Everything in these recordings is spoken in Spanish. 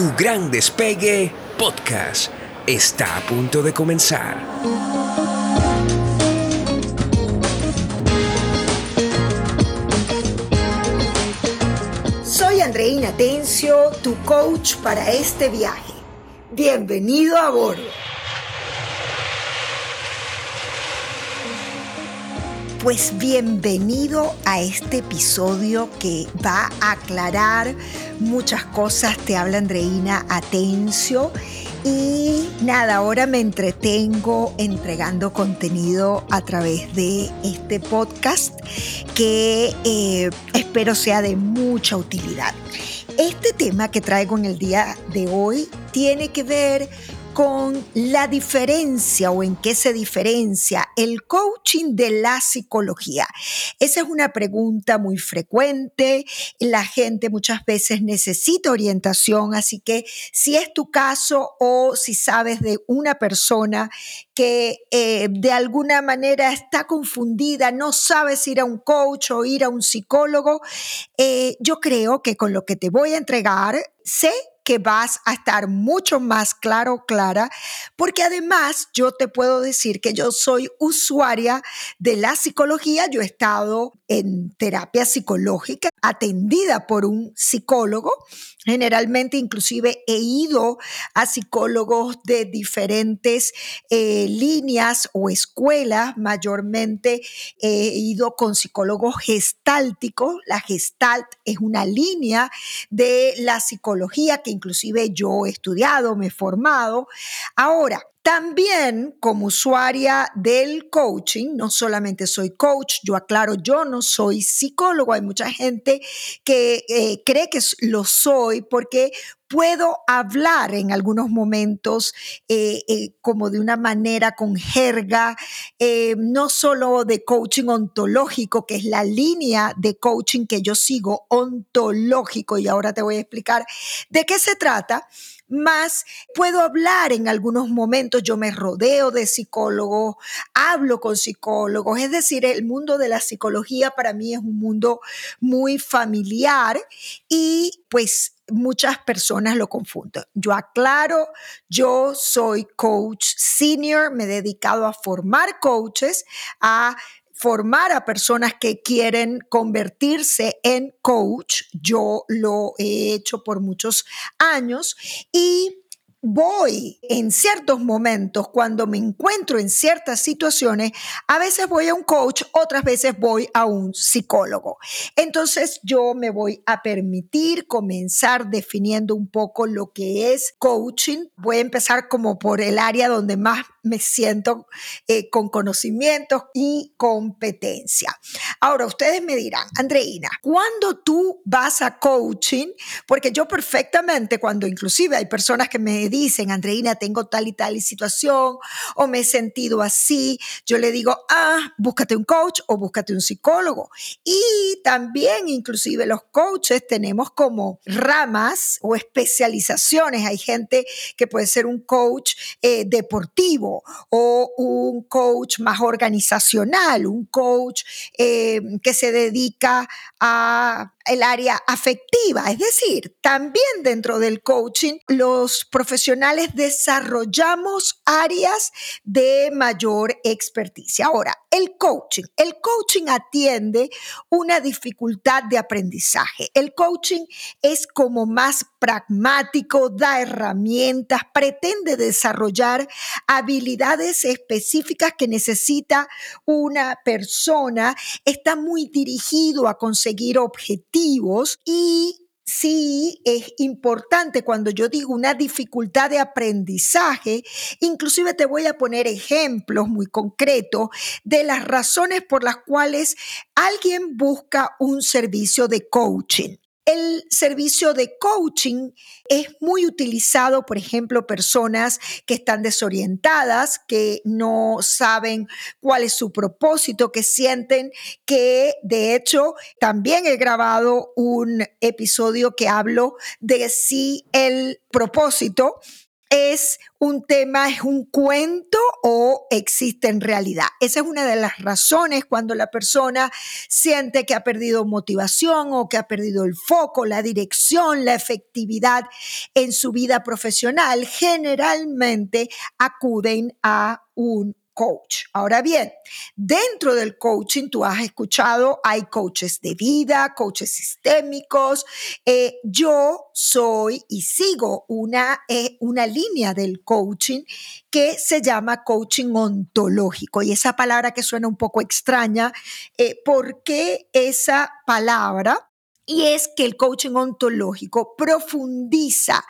Tu gran despegue podcast está a punto de comenzar. Soy Andreina Tencio, tu coach para este viaje. Bienvenido a bordo. Pues bienvenido a este episodio que va a aclarar muchas cosas. Te habla Andreina Atencio. Y nada, ahora me entretengo entregando contenido a través de este podcast que eh, espero sea de mucha utilidad. Este tema que traigo en el día de hoy tiene que ver con la diferencia o en qué se diferencia el coaching de la psicología. Esa es una pregunta muy frecuente. La gente muchas veces necesita orientación, así que si es tu caso o si sabes de una persona que eh, de alguna manera está confundida, no sabes ir a un coach o ir a un psicólogo, eh, yo creo que con lo que te voy a entregar, sé que vas a estar mucho más claro, clara, porque además yo te puedo decir que yo soy usuaria de la psicología, yo he estado en terapia psicológica atendida por un psicólogo, generalmente inclusive he ido a psicólogos de diferentes eh, líneas o escuelas, mayormente he ido con psicólogos gestálticos, la gestalt es una línea de la psicología que inclusive yo he estudiado, me he formado. Ahora, también como usuaria del coaching, no solamente soy coach, yo aclaro, yo no soy psicólogo, hay mucha gente que eh, cree que lo soy porque puedo hablar en algunos momentos eh, eh, como de una manera con jerga, no solo de coaching ontológico, que es la línea de coaching que yo sigo, ontológico, y ahora te voy a explicar de qué se trata, más puedo hablar en algunos momentos, yo me rodeo de psicólogos, hablo con psicólogos, es decir, el mundo de la psicología para mí es un mundo muy familiar y pues muchas personas lo confunden. Yo aclaro, yo soy coach senior, me he dedicado a formar coaches, a formar a personas que quieren convertirse en coach. Yo lo he hecho por muchos años y voy en ciertos momentos, cuando me encuentro en ciertas situaciones, a veces voy a un coach, otras veces voy a un psicólogo. Entonces yo me voy a permitir comenzar definiendo un poco lo que es coaching. Voy a empezar como por el área donde más me siento eh, con conocimientos y competencia. Ahora, ustedes me dirán, Andreina, ¿cuándo tú vas a coaching? Porque yo perfectamente, cuando inclusive hay personas que me dicen, Andreina, tengo tal y tal situación, o me he sentido así, yo le digo, ah, búscate un coach o búscate un psicólogo. Y también, inclusive los coaches tenemos como ramas o especializaciones. Hay gente que puede ser un coach eh, deportivo o un coach más organizacional, un coach eh, que se dedica a el área afectiva. Es decir, también dentro del coaching, los profesionales desarrollamos áreas de mayor experticia. Ahora, el coaching. El coaching atiende una dificultad de aprendizaje. El coaching es como más pragmático, da herramientas, pretende desarrollar habilidades específicas que necesita una persona, está muy dirigido a conseguir objetivos y sí es importante cuando yo digo una dificultad de aprendizaje, inclusive te voy a poner ejemplos muy concretos de las razones por las cuales alguien busca un servicio de coaching. El servicio de coaching es muy utilizado, por ejemplo, personas que están desorientadas, que no saben cuál es su propósito, que sienten que, de hecho, también he grabado un episodio que hablo de si el propósito es un tema, es un cuento o existe en realidad. Esa es una de las razones cuando la persona siente que ha perdido motivación o que ha perdido el foco, la dirección, la efectividad en su vida profesional, generalmente acuden a un coach. Ahora bien, dentro del coaching, tú has escuchado, hay coaches de vida, coaches sistémicos. Eh, yo soy y sigo una, eh, una línea del coaching que se llama coaching ontológico. Y esa palabra que suena un poco extraña, eh, ¿por qué esa palabra? Y es que el coaching ontológico profundiza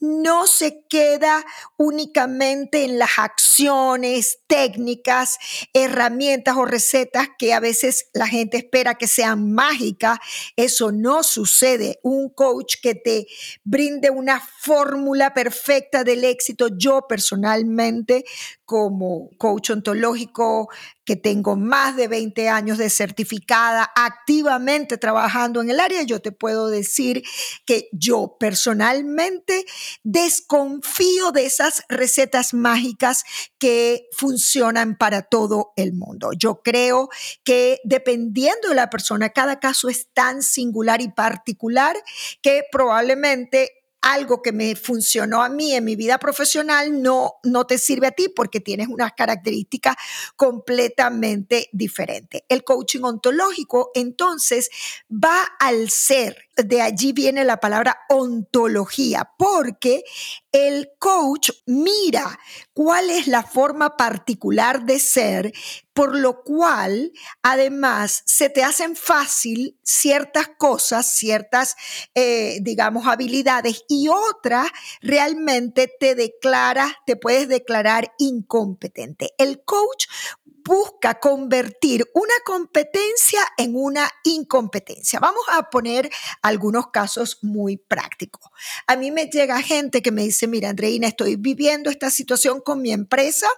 no se queda únicamente en las acciones, técnicas, herramientas o recetas que a veces la gente espera que sean mágicas. Eso no sucede. Un coach que te brinde una fórmula perfecta del éxito, yo personalmente como coach ontológico que tengo más de 20 años de certificada, activamente trabajando en el área, yo te puedo decir que yo personalmente desconfío de esas recetas mágicas que funcionan para todo el mundo. Yo creo que dependiendo de la persona, cada caso es tan singular y particular que probablemente algo que me funcionó a mí en mi vida profesional no, no te sirve a ti porque tienes unas características completamente diferentes. El coaching ontológico entonces va al ser. De allí viene la palabra ontología, porque el coach mira cuál es la forma particular de ser, por lo cual además se te hacen fácil ciertas cosas, ciertas, eh, digamos, habilidades y otras realmente te declara, te puedes declarar incompetente. El coach busca convertir una competencia en una incompetencia. Vamos a poner algunos casos muy prácticos. A mí me llega gente que me dice, mira, Andreina, estoy viviendo esta situación con mi empresa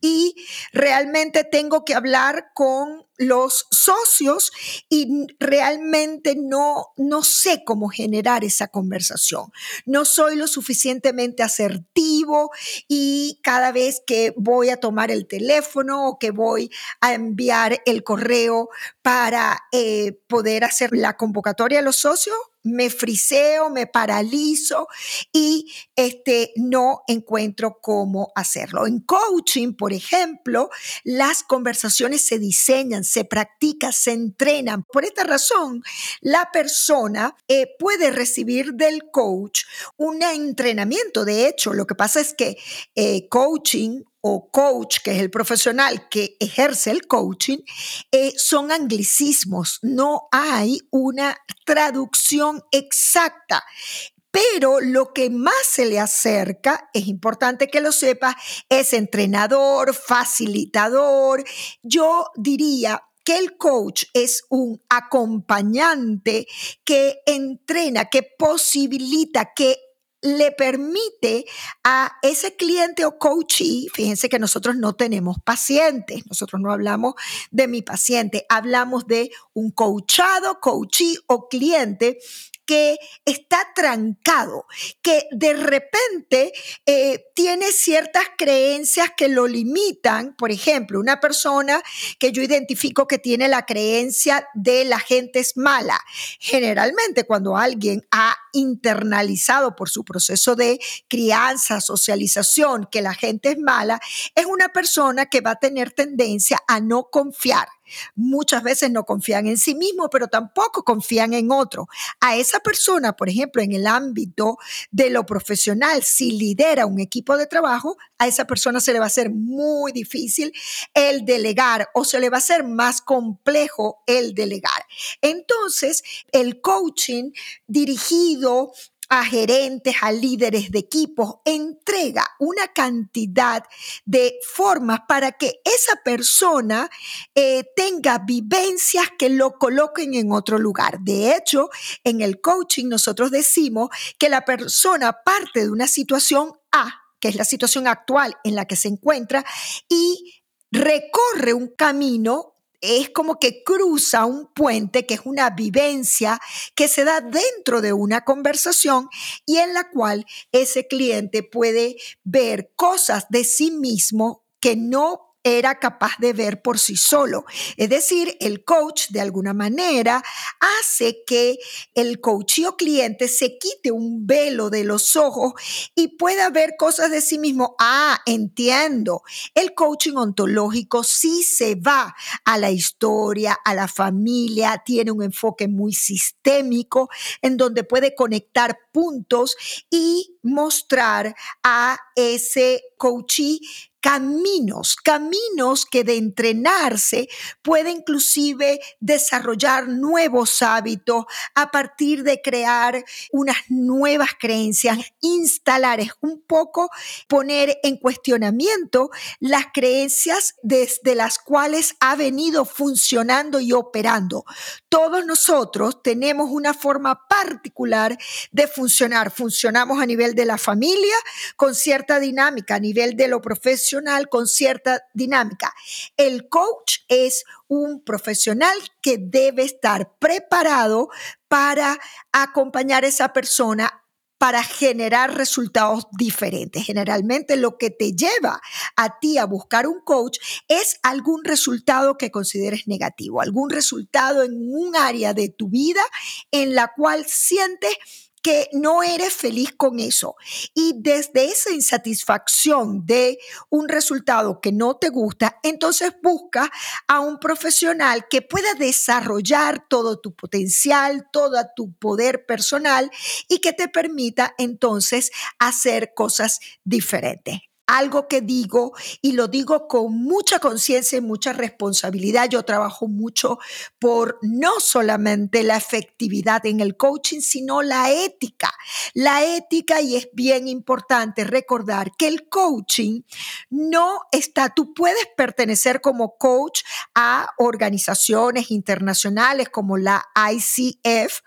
y realmente tengo que hablar con los socios y realmente no, no sé cómo generar esa conversación. No soy lo suficientemente asertivo y cada vez que voy a tomar el teléfono o que voy a enviar el correo para eh, poder hacer la convocatoria a los socios, me friseo, me paralizo y este, no encuentro cómo hacerlo. En coaching, por ejemplo, las conversaciones se diseñan, se practican, se entrenan. Por esta razón, la persona eh, puede recibir del coach un entrenamiento. De hecho, lo que pasa es que eh, coaching o coach, que es el profesional que ejerce el coaching, eh, son anglicismos. No hay una traducción exacta. Pero lo que más se le acerca, es importante que lo sepa, es entrenador, facilitador. Yo diría que el coach es un acompañante que entrena, que posibilita, que le permite a ese cliente o coachee, fíjense que nosotros no tenemos pacientes, nosotros no hablamos de mi paciente, hablamos de un coachado, coachee o cliente que está trancado, que de repente eh, tiene ciertas creencias que lo limitan. Por ejemplo, una persona que yo identifico que tiene la creencia de la gente es mala. Generalmente cuando alguien ha internalizado por su proceso de crianza, socialización, que la gente es mala, es una persona que va a tener tendencia a no confiar Muchas veces no confían en sí mismos, pero tampoco confían en otro. A esa persona, por ejemplo, en el ámbito de lo profesional, si lidera un equipo de trabajo, a esa persona se le va a hacer muy difícil el delegar o se le va a hacer más complejo el delegar. Entonces, el coaching dirigido a gerentes, a líderes de equipos, entrega una cantidad de formas para que esa persona eh, tenga vivencias que lo coloquen en otro lugar. De hecho, en el coaching nosotros decimos que la persona parte de una situación A, que es la situación actual en la que se encuentra, y recorre un camino es como que cruza un puente que es una vivencia que se da dentro de una conversación y en la cual ese cliente puede ver cosas de sí mismo que no era capaz de ver por sí solo. Es decir, el coach de alguna manera hace que el coach o cliente se quite un velo de los ojos y pueda ver cosas de sí mismo. Ah, entiendo. El coaching ontológico sí se va a la historia, a la familia, tiene un enfoque muy sistémico en donde puede conectar puntos y mostrar a ese coachee caminos, caminos que de entrenarse puede inclusive desarrollar nuevos hábitos a partir de crear unas nuevas creencias, instalar, es un poco poner en cuestionamiento las creencias desde las cuales ha venido funcionando y operando. Todos nosotros tenemos una forma particular de funcionar. Funcionamos a nivel de la familia con cierta dinámica, a nivel de lo con cierta dinámica. El coach es un profesional que debe estar preparado para acompañar a esa persona para generar resultados diferentes. Generalmente lo que te lleva a ti a buscar un coach es algún resultado que consideres negativo, algún resultado en un área de tu vida en la cual sientes que no eres feliz con eso. Y desde esa insatisfacción de un resultado que no te gusta, entonces busca a un profesional que pueda desarrollar todo tu potencial, todo tu poder personal y que te permita entonces hacer cosas diferentes algo que digo y lo digo con mucha conciencia y mucha responsabilidad. Yo trabajo mucho por no solamente la efectividad en el coaching, sino la ética. La ética, y es bien importante recordar que el coaching no está, tú puedes pertenecer como coach a organizaciones internacionales como la ICF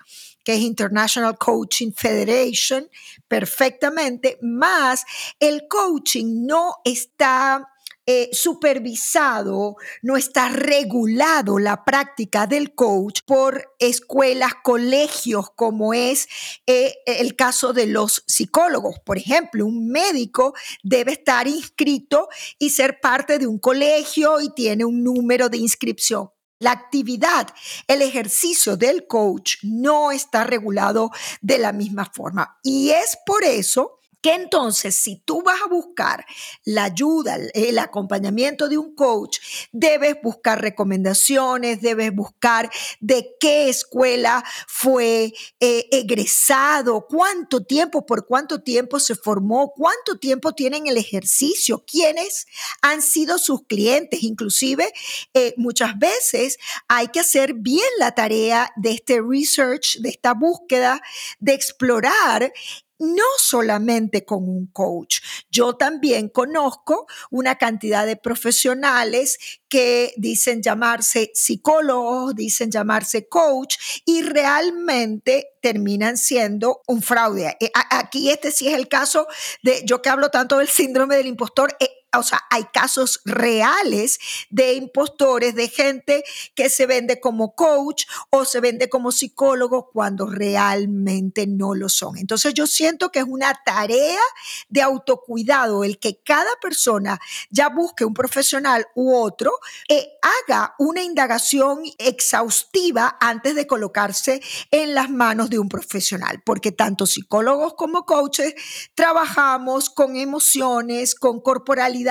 que es International Coaching Federation, perfectamente, más el coaching no está eh, supervisado, no está regulado la práctica del coach por escuelas, colegios, como es eh, el caso de los psicólogos. Por ejemplo, un médico debe estar inscrito y ser parte de un colegio y tiene un número de inscripción. La actividad, el ejercicio del coach no está regulado de la misma forma. Y es por eso que entonces si tú vas a buscar la ayuda, el acompañamiento de un coach, debes buscar recomendaciones, debes buscar de qué escuela fue eh, egresado, cuánto tiempo, por cuánto tiempo se formó, cuánto tiempo tienen el ejercicio, quiénes han sido sus clientes. Inclusive, eh, muchas veces hay que hacer bien la tarea de este research, de esta búsqueda, de explorar no solamente con un coach. Yo también conozco una cantidad de profesionales que dicen llamarse psicólogos, dicen llamarse coach y realmente terminan siendo un fraude. Eh, aquí este sí es el caso de, yo que hablo tanto del síndrome del impostor, eh, o sea, hay casos reales de impostores, de gente que se vende como coach o se vende como psicólogo cuando realmente no lo son. Entonces yo siento que es una tarea de autocuidado el que cada persona ya busque un profesional u otro, e haga una indagación exhaustiva antes de colocarse en las manos de un profesional, porque tanto psicólogos como coaches trabajamos con emociones, con corporalidad,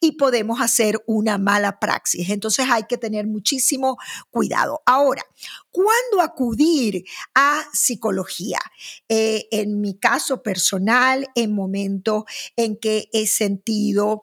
y podemos hacer una mala praxis. Entonces hay que tener muchísimo cuidado. Ahora, ¿cuándo acudir a psicología? Eh, en mi caso personal, en momentos en que he sentido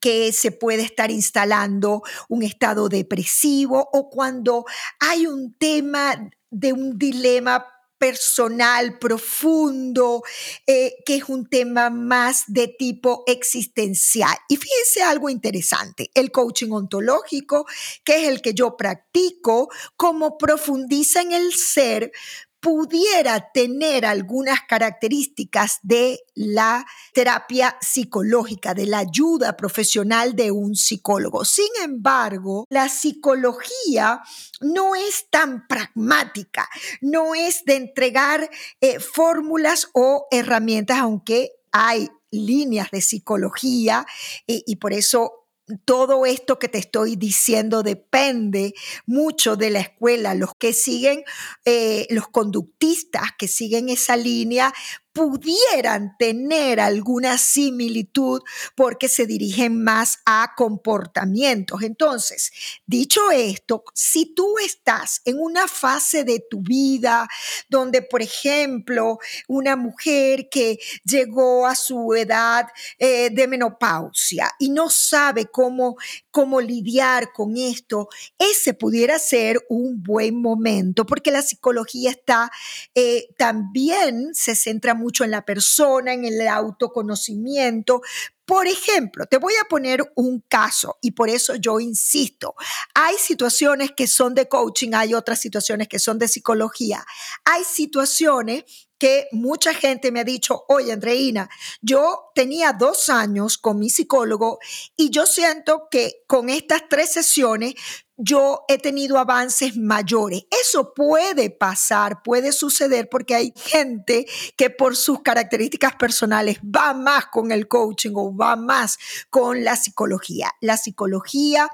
que se puede estar instalando un estado depresivo o cuando hay un tema de un dilema personal, profundo, eh, que es un tema más de tipo existencial. Y fíjense algo interesante, el coaching ontológico, que es el que yo practico, como profundiza en el ser, pudiera tener algunas características de la terapia psicológica, de la ayuda profesional de un psicólogo. Sin embargo, la psicología no es tan pragmática, no es de entregar eh, fórmulas o herramientas, aunque hay líneas de psicología eh, y por eso todo esto que te estoy diciendo depende mucho de la escuela. Los que siguen, eh, los conductistas que siguen esa línea, pudieran tener alguna similitud porque se dirigen más a comportamientos. Entonces, dicho esto, si tú estás en una fase de tu vida donde, por ejemplo, una mujer que llegó a su edad eh, de menopausia y no sabe cómo, cómo lidiar con esto, ese pudiera ser un buen momento porque la psicología está eh, también se centra mucho en la persona, en el autoconocimiento. Por ejemplo, te voy a poner un caso y por eso yo insisto, hay situaciones que son de coaching, hay otras situaciones que son de psicología, hay situaciones que mucha gente me ha dicho, oye, Andreina, yo tenía dos años con mi psicólogo y yo siento que con estas tres sesiones yo he tenido avances mayores. Eso puede pasar, puede suceder porque hay gente que por sus características personales va más con el coaching o va más con la psicología. La psicología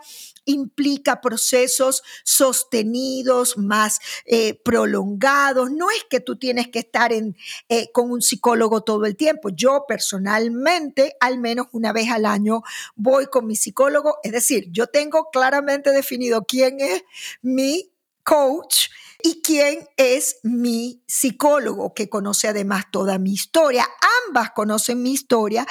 implica procesos sostenidos, más eh, prolongados. No es que tú tienes que estar en, eh, con un psicólogo todo el tiempo. Yo personalmente, al menos una vez al año, voy con mi psicólogo. Es decir, yo tengo claramente definido quién es mi coach y quién es mi psicólogo, que conoce además toda mi historia. Ambas conocen mi historia,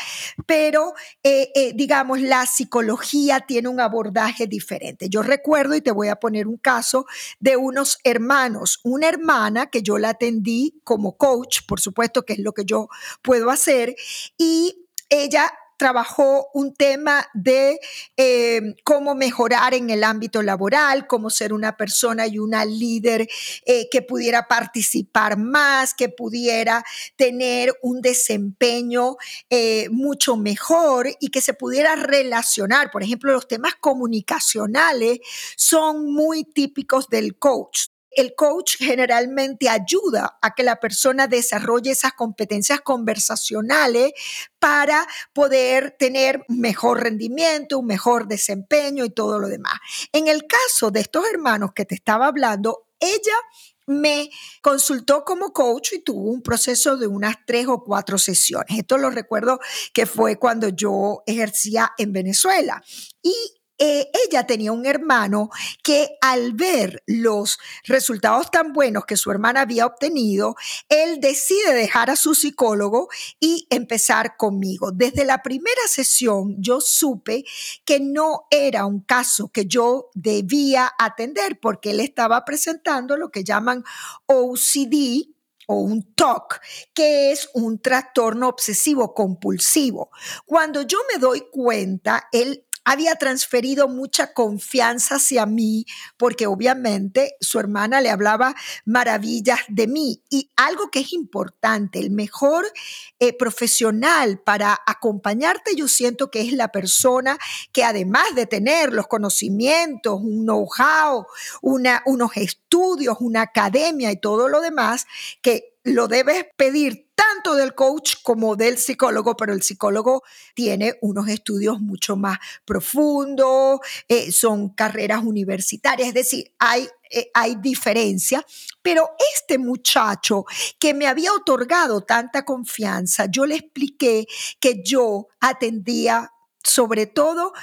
pero eh, eh, digamos, la psicología tiene un abordaje diferente. Yo recuerdo, y te voy a poner un caso, de unos hermanos, una hermana que yo la atendí como coach, por supuesto que es lo que yo puedo hacer, y ella trabajó un tema de eh, cómo mejorar en el ámbito laboral, cómo ser una persona y una líder eh, que pudiera participar más, que pudiera tener un desempeño eh, mucho mejor y que se pudiera relacionar. Por ejemplo, los temas comunicacionales son muy típicos del coach el coach generalmente ayuda a que la persona desarrolle esas competencias conversacionales para poder tener mejor rendimiento, un mejor desempeño y todo lo demás. En el caso de estos hermanos que te estaba hablando, ella me consultó como coach y tuvo un proceso de unas tres o cuatro sesiones. Esto lo recuerdo que fue cuando yo ejercía en Venezuela. Y eh, ella tenía un hermano que al ver los resultados tan buenos que su hermana había obtenido, él decide dejar a su psicólogo y empezar conmigo. Desde la primera sesión yo supe que no era un caso que yo debía atender porque él estaba presentando lo que llaman OCD, o un TOC, que es un trastorno obsesivo compulsivo. Cuando yo me doy cuenta, él había transferido mucha confianza hacia mí porque obviamente su hermana le hablaba maravillas de mí. Y algo que es importante, el mejor eh, profesional para acompañarte, yo siento que es la persona que además de tener los conocimientos, un know-how, unos estudios, una academia y todo lo demás, que lo debes pedir tanto del coach como del psicólogo, pero el psicólogo tiene unos estudios mucho más profundos, eh, son carreras universitarias, es decir, hay, eh, hay diferencia, pero este muchacho que me había otorgado tanta confianza, yo le expliqué que yo atendía sobre todo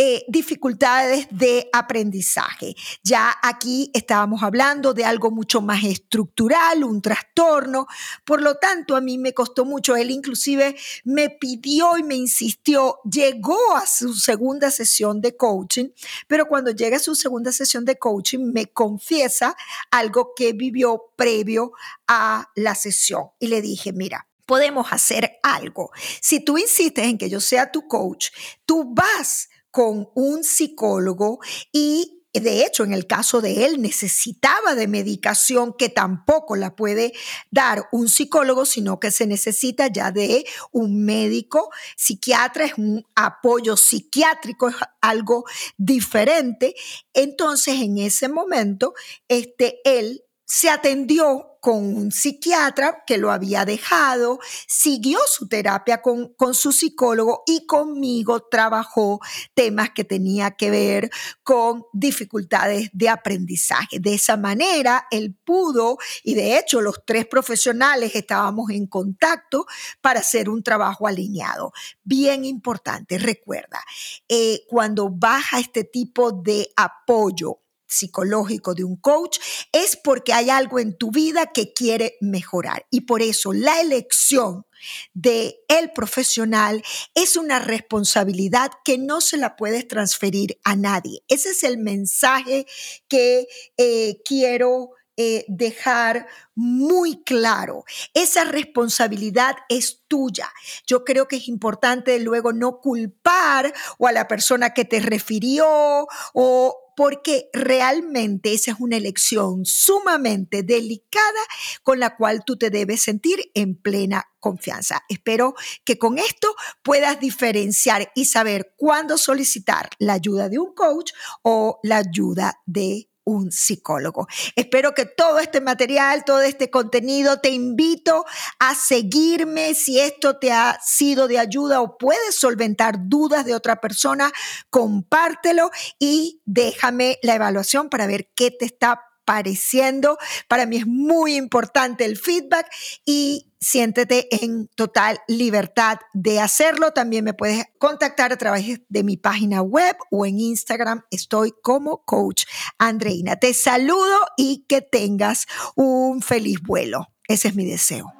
eh, dificultades de aprendizaje. Ya aquí estábamos hablando de algo mucho más estructural, un trastorno. Por lo tanto, a mí me costó mucho. Él inclusive me pidió y me insistió, llegó a su segunda sesión de coaching, pero cuando llega a su segunda sesión de coaching me confiesa algo que vivió previo a la sesión. Y le dije, mira, podemos hacer algo. Si tú insistes en que yo sea tu coach, tú vas con un psicólogo y de hecho, en el caso de él, necesitaba de medicación que tampoco la puede dar un psicólogo, sino que se necesita ya de un médico psiquiatra, es un apoyo psiquiátrico, es algo diferente. Entonces, en ese momento, este, él se atendió con un psiquiatra que lo había dejado, siguió su terapia con, con, su psicólogo y conmigo trabajó temas que tenía que ver con dificultades de aprendizaje. De esa manera, él pudo, y de hecho los tres profesionales estábamos en contacto para hacer un trabajo alineado. Bien importante, recuerda, eh, cuando baja este tipo de apoyo, psicológico de un coach es porque hay algo en tu vida que quiere mejorar y por eso la elección de el profesional es una responsabilidad que no se la puedes transferir a nadie. Ese es el mensaje que eh, quiero eh, dejar muy claro. Esa responsabilidad es tuya. Yo creo que es importante luego no culpar o a la persona que te refirió o porque realmente esa es una elección sumamente delicada con la cual tú te debes sentir en plena confianza. Espero que con esto puedas diferenciar y saber cuándo solicitar la ayuda de un coach o la ayuda de un psicólogo. Espero que todo este material, todo este contenido, te invito a seguirme si esto te ha sido de ayuda o puedes solventar dudas de otra persona, compártelo y déjame la evaluación para ver qué te está pareciendo. Para mí es muy importante el feedback y siéntete en total libertad de hacerlo. También me puedes contactar a través de mi página web o en Instagram. Estoy como coach Andreina. Te saludo y que tengas un feliz vuelo. Ese es mi deseo.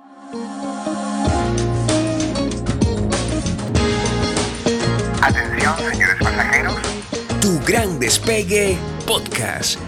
Atención, señores pasajeros. Tu gran despegue podcast